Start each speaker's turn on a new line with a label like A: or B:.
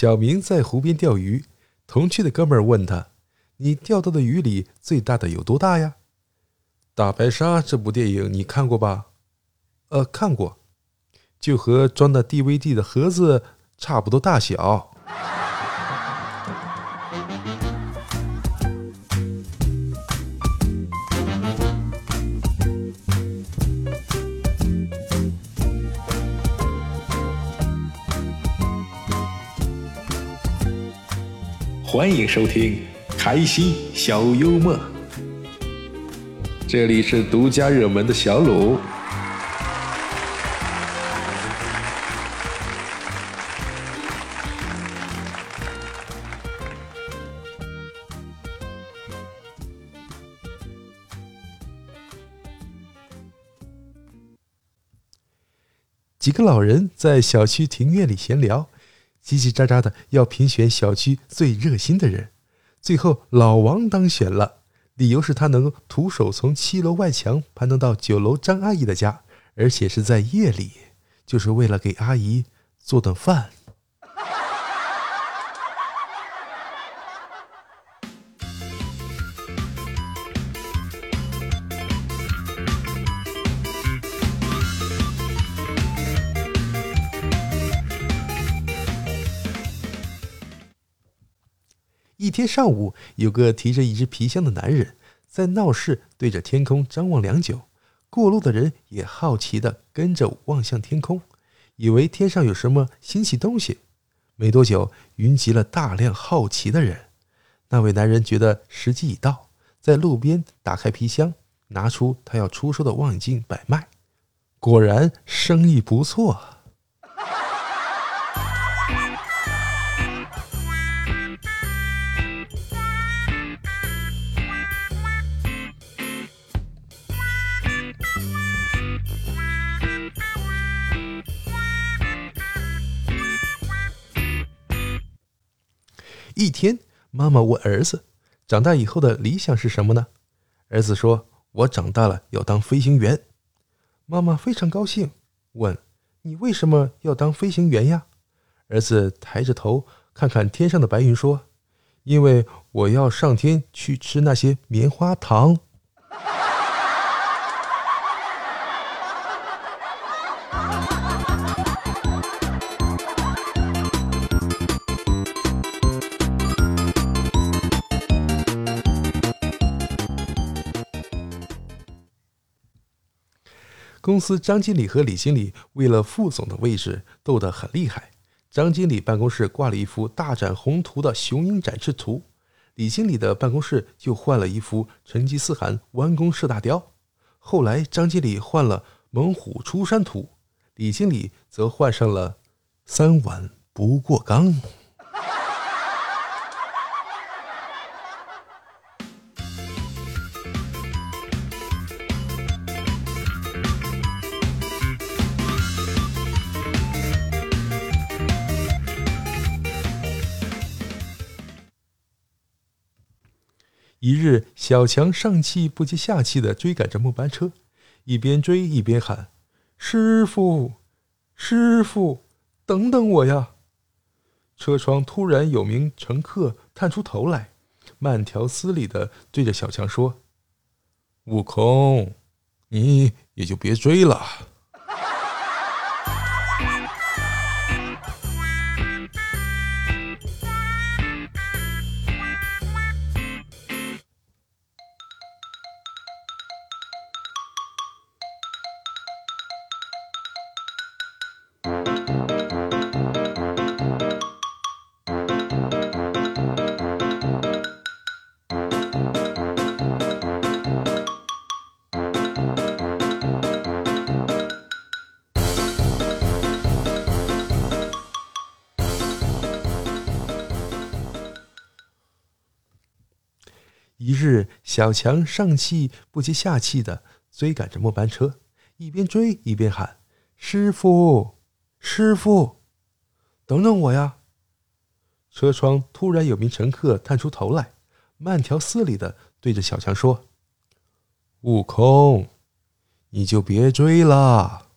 A: 小明在湖边钓鱼，同去的哥们儿问他：“你钓到的鱼里最大的有多大呀？”《大白鲨》这部电影你看过吧？呃，看过，就和装的 DVD 的盒子差不多大小。欢迎收听开心小幽默，这里是独家热门的小鲁。几个老人在小区庭院里闲聊。叽叽喳喳的要评选小区最热心的人，最后老王当选了，理由是他能徒手从七楼外墙攀登到九楼张阿姨的家，而且是在夜里，就是为了给阿姨做顿饭。一天上午，有个提着一只皮箱的男人在闹市对着天空张望良久。过路的人也好奇地跟着望向天空，以为天上有什么新奇东西。没多久，云集了大量好奇的人。那位男人觉得时机已到，在路边打开皮箱，拿出他要出售的望远镜摆卖。果然，生意不错。一天，妈妈问儿子：“长大以后的理想是什么呢？”儿子说：“我长大了要当飞行员。”妈妈非常高兴，问：“你为什么要当飞行员呀？”儿子抬着头看看天上的白云，说：“因为我要上天去吃那些棉花糖。”公司张经理和李经理为了副总的位置斗得很厉害。张经理办公室挂了一幅大展宏图的雄鹰展翅图，李经理的办公室就换了一幅成吉思汗弯弓射大雕。后来张经理换了猛虎出山图，李经理则换上了三碗不过冈。一日，小强上气不接下气的追赶着末班车，一边追一边喊：“师傅，师傅，等等我呀！”车窗突然有名乘客探出头来，慢条斯理的对着小强说：“悟空，你也就别追了。”一日，小强上气不接下气的追赶着末班车，一边追一边喊：“师傅，师傅，等等我呀！”车窗突然有名乘客探出头来，慢条斯理的对着小强说：“悟空，你就别追了。”